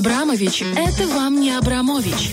Абрамович – это вам не Абрамович.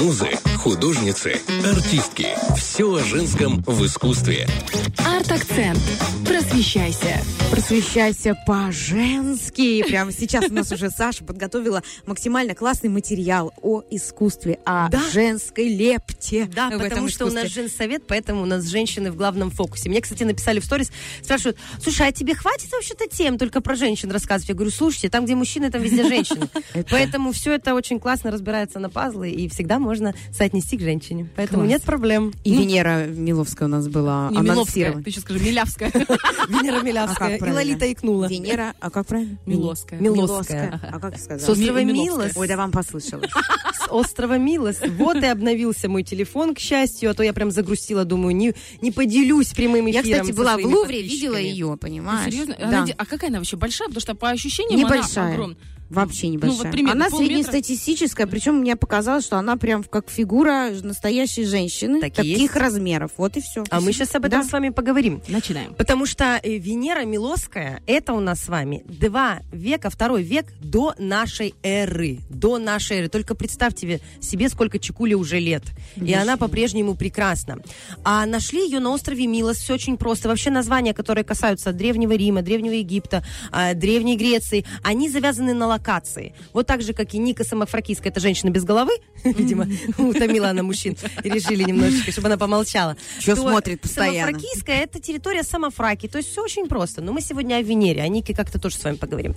Музы, художницы, артистки. Все о женском в искусстве. Арт-акцент. Просвещайся. Просвещайся по-женски. Прямо сейчас у нас уже Саша подготовила максимально классный материал о искусстве, о Да. женской лепте. Да, в этом потому что у нас женсовет, поэтому у нас женщины в главном фокусе. Мне, кстати, написали в сторис, спрашивают, слушай, а тебе хватит вообще-то тем только про женщин рассказывать? Я говорю, слушайте, там, где мужчины, там везде женщины. Поэтому все это очень классно разбирается на пазлы, и всегда можно соотнести к женщине. Поэтому Класс. нет проблем. И Венера Миловская у нас была Не Миловская, анонсирована. ты еще скажи, Милявская. Венера А Милявская и? Лолита икнула. Венера, а как правильно? Милоская. Милоская. А как сказать? С острова Ми- Милос. Миловская. Ой, да вам послышалось. С острова Милос. Вот и обновился мой телефон, к счастью, а то я прям загрустила, думаю, не, не поделюсь прямым эфиром Я, кстати, была в Лувре, видела ее, Ну, понимаешь? серьезно? Да. Она а какая она вообще большая? Потому что по ощущениям она Небольшая. огромная. Вообще Ну, небольшая. вот примерно она полметра. среднестатистическая, причем мне показалось, что она прям как фигура настоящей женщины, Так таких есть. размеров. Вот и все. А мы сейчас об этом Да. с вами поговорим. Начинаем. Потому что э, Венера Милосская, это у нас с вами два века, второй век до нашей эры. До нашей эры. Только представьте себе, сколько Чекуле уже лет. И она по-прежнему прекрасна. А нашли ее на острове Милос. Все очень просто. Вообще названия, которые касаются Древнего Рима, Древнего Египта, а, Древней Греции, они завязаны на локации. Вот так же, как и Ника Самофракийская, это женщина без головы, видимо, утомила она мужчин. Решили немножечко, чтобы она помолчала. Чё То смотрит постоянно? Самофракийская это территория самофраки. То есть все очень просто. Но мы сегодня о Венере, о Нике как-то тоже с вами поговорим.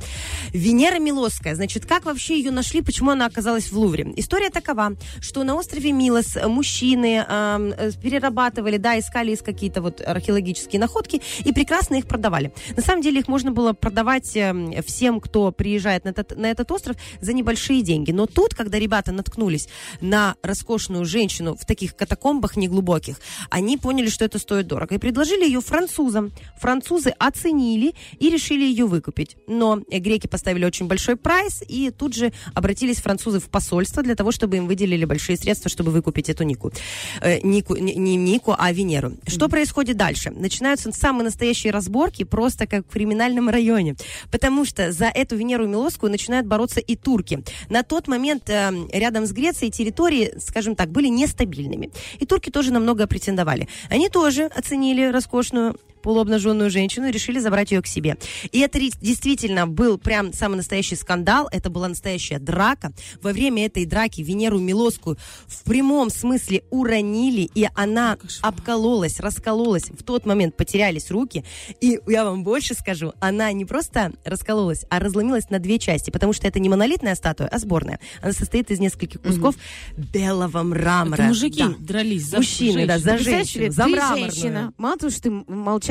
Венера Милосская. Значит, как вообще ее нашли, почему она оказалась в Лувре? История такова, что на острове Милос мужчины э, перерабатывали, да, искали из какие-то вот археологические находки и прекрасно их продавали. На самом деле их можно было продавать эм, всем, кто приезжает на этот, на этот остров за небольшие деньги. Но тут, когда ребята наткнулись на роскошную женщину в таких катакомбах неглубоких, они поняли, что это стоит дорого. И предложили ее французам. Французы оценили и решили ее выкупить. Но э, греки поставили очень большой прайс, и тут же обратились французы в посольство для того, чтобы им выделили большие средства, чтобы выкупить эту Нику. Э, Нику не, не Нику, а Венеру. Что происходит дальше? Начинаются самые настоящие разборки, просто как в криминальном районе. Потому что за эту Венеру Милосскую начинают бороться и турки. На тот момент э, рядом с Грецией территории, скажем так, были нестабильными. И турки тоже намного претендовали. Они тоже оценили роскошную полуобнаженную женщину и решили забрать ее к себе. И это действительно был прям самый настоящий скандал, это была настоящая драка. Во время этой драки Венеру Милосскую в прямом смысле уронили, и она обкололась, раскололась. В тот момент потерялись руки. И я вам больше скажу, она не просто раскололась, а разломилась на две части, потому что это не монолитная статуя, а сборная. Она состоит из нескольких кусков белого мрамора. Это мужики Да. дрались за Мужчины, да, женщин. за женщину, за мраморную. женщина. Мало того, что ты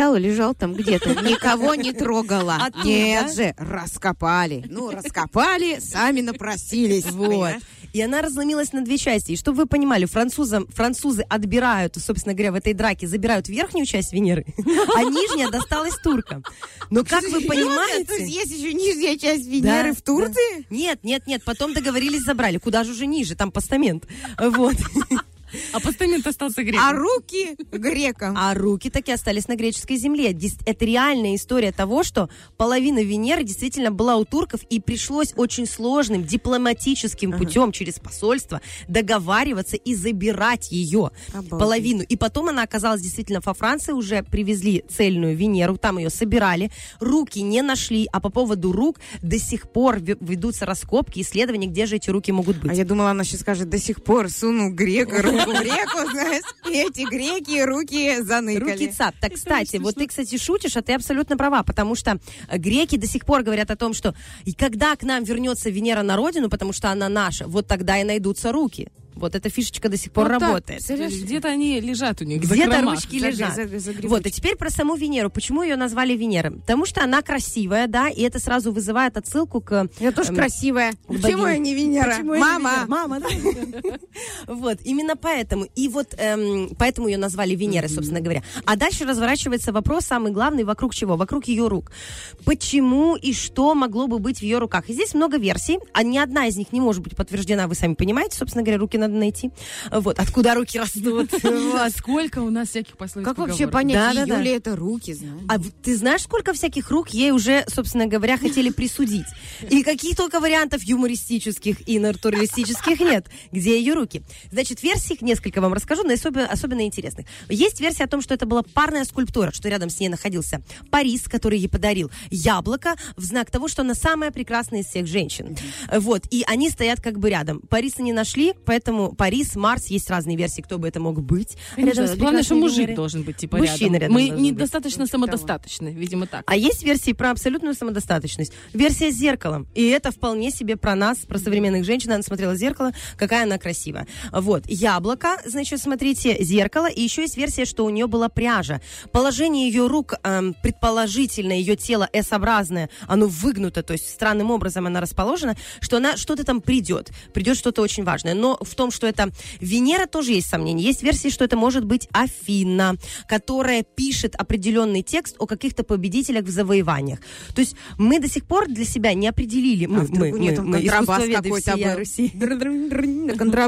молчала, лежал там где-то, никого не трогала. А тут, Нет да? же, раскопали. Ну, раскопали, сами напросились. Вот. И она разломилась на две части. И чтобы вы понимали, французам, французы отбирают, собственно говоря, в этой драке, забирают верхнюю часть Венеры, а нижняя досталась туркам. Но как вы То есть понимаете... есть еще нижняя часть Венеры в Турции? Нет, нет, нет, потом договорились, забрали. Куда же уже ниже? Там постамент. Вот. А постамент остался греком. А руки грекам. А руки таки остались на греческой земле. Это реальная история того, что половина Венеры действительно была у турков, и пришлось очень сложным дипломатическим путем через посольство договариваться и забирать ее Обалдеть. половину. И потом она оказалась действительно во Франции, уже привезли цельную Венеру, там ее собирали, руки не нашли, а по поводу рук до сих пор ве- ведутся раскопки, исследования, где же эти руки могут быть. А я думала, она сейчас скажет, до сих пор сунул грека руку в реку, знаешь, эти греки руки заныкали. Руки цап. Так, кстати, вот ты, кстати, шутишь, а ты абсолютно права, потому что греки до сих пор говорят о том, что и когда к нам вернется Венера на родину, потому что она наша, вот тогда и найдутся руки. Вот эта фишечка до сих пор Вот работает. Где-то они лежат у них Где-то ручки За- лежат. за- за грибочки. вот, а теперь про саму Венеру. Почему ее назвали Венера? Потому что она красивая, да, и это сразу вызывает отсылку к... Я тоже эм, красивая. Почему я не Венера? Почему я не Мама. Венера? Мама, да. Вот, именно поэтому. И вот эм, поэтому ее назвали Венерой, собственно говоря. А дальше разворачивается вопрос, самый главный, вокруг чего? Вокруг ее рук. Почему и что могло бы быть в ее руках? И здесь много версий, а ни одна из них не может быть подтверждена, вы сами понимаете, собственно говоря, руки на, надо найти. Вот, откуда руки растут. Сколько у нас всяких пословиц Как вообще понять, ее ли это руки, знаешь? А ты знаешь, сколько всяких рук ей уже, собственно говоря, хотели присудить? И каких только вариантов юмористических и натуралистических нет. Где ее руки? Значит, версий несколько вам расскажу, но особенно, особенно интересных. Есть версия о том, что это была парная скульптура, что рядом с ней находился Парис, который ей подарил яблоко в знак того, что она самая прекрасная из всех женщин. Вот. И они стоят как бы рядом. Париса не нашли, поэтому Парис, Марс, есть разные версии, кто бы это мог быть. Конечно, с Главное, что мужик Венерой. должен быть типа Мужчина рядом. рядом Мы недостаточно самодостаточны, видимо, так. А есть версии про абсолютную самодостаточность. Версия с зеркалом. И это вполне себе про нас, про современных женщин. Она смотрела в зеркало, какая она красивая. Вот. Яблоко, значит, смотрите, зеркало. И еще есть версия, что у нее была пряжа. Положение ее рук, эм, предположительно, ее тело S-образное, оно выгнуто, то есть странным образом она расположена, что она что-то там придет. Придет что-то очень важное. Но в том, что это Венера, тоже есть сомнения. Есть версии, что это может быть Афина, которая пишет определенный текст о каких-то победителях в завоеваниях. То есть мы до сих пор для себя не определили, мы, а мы, мы- там мы контрабас какой-то был? Руси.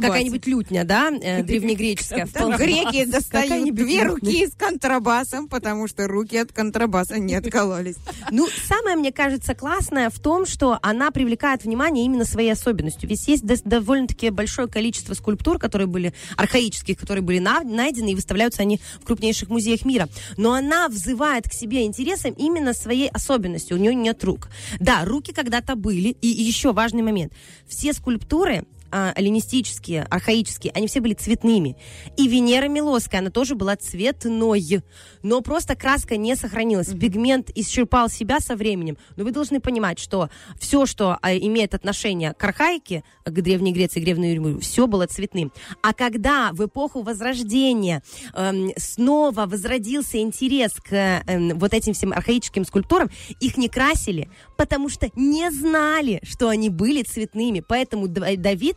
Какая-нибудь лютня, да, древнегреческая. Греки достают две руки с контрабасом, потому что руки от контрабаса не откололись. Ну, самое, мне кажется, классное в том, что она привлекает внимание именно своей особенностью. Ведь есть довольно-таки большое количество скульптур, которые были архаических, которые были на- найдены и выставляются они в крупнейших музеях мира. Но она взывает к себе интересом именно своей особенностью. У нее нет рук. Да, руки когда-то были. И, и еще важный момент. Все скульптуры а, эллинистические, архаические, они все были цветными. И Венера Милосская, она тоже была цветной. Но просто краска не сохранилась. Пигмент исчерпал себя со временем. Но вы должны понимать, что все, что а, имеет отношение к архаике, к Древней Греции, к Древнему Риму, все было цветным. А когда в эпоху Возрождения эм, снова возродился интерес к эм, вот этим всем архаическим скульптурам, их не красили, потому что не знали, что они были цветными. Поэтому Давид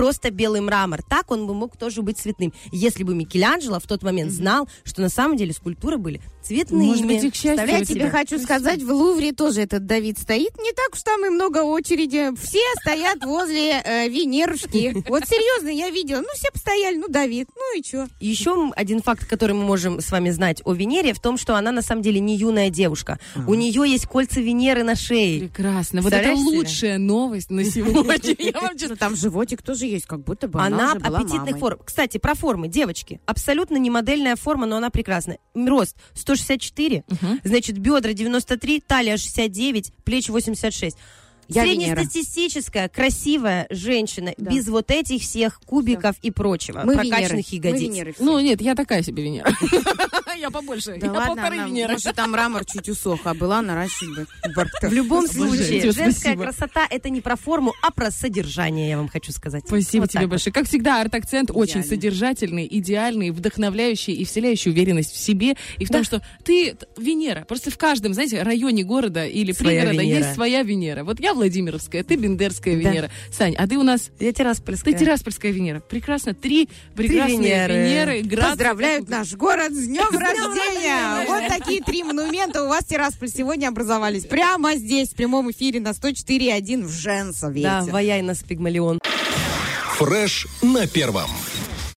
просто белый мрамор. Так он бы мог тоже быть цветным. Если бы Микеланджело в тот момент знал, что на самом деле скульптуры были цветными. Может быть, и к счастью, Я тебе хочу сказать, в Лувре тоже этот Давид стоит. Не так уж там и много очереди. Все стоят возле э, Венерушки. Вот серьезно, я видела. Ну, все постояли. Ну, Давид. Ну и что? Еще один факт, который мы можем с вами знать о Венере, в том, что она на самом деле не юная девушка. У нее есть кольца Венеры на шее. Прекрасно. Вот это лучшая новость на сегодня. Я вам честно Ну, там животик тоже есть, как будто бы она, Она была аппетитных мамой. форм. Кстати, про формы, девочки. Абсолютно не модельная форма, но она прекрасная. Рост 164, значит, бедра 93, талия 69, плечи 86. Я Венера. Среднестатистическая, красивая женщина, Да. без вот этих всех кубиков и прочего. Мы прокачанных Венеры. Мы ягодиц. Венеры все. Ну, нет, я такая себе Венера. Я побольше. Да Я ладно, полторы она, Венеры. может, там мрамор чуть усох, а была наращивать бы. В любом случае, женская спасибо. красота это не про форму, а про содержание, я вам хочу сказать. Спасибо Вот тебе вот. большое. Как всегда, арт-акцент очень содержательный, идеальный, вдохновляющий и вселяющий уверенность в себе и в том, что ты Венера. Просто в каждом, знаете, районе города или Своя пригорода Венера. есть своя Венера. Вот я Владимировская, ты Бендерская Да. Венера. Сань, а ты у нас... Я Тираспольская. Ты Тираспольская Венера. Прекрасно. Три прекрасные Венеры. Венеры. Град- Поздравляют наш город с днем рождения! Вот такие три монумента у вас, Тирасполь, сегодня образовались. Прямо здесь, в прямом эфире на 104.1 в Женсовете. Да, ваяй нас, Пигмалион. Фреш на первом.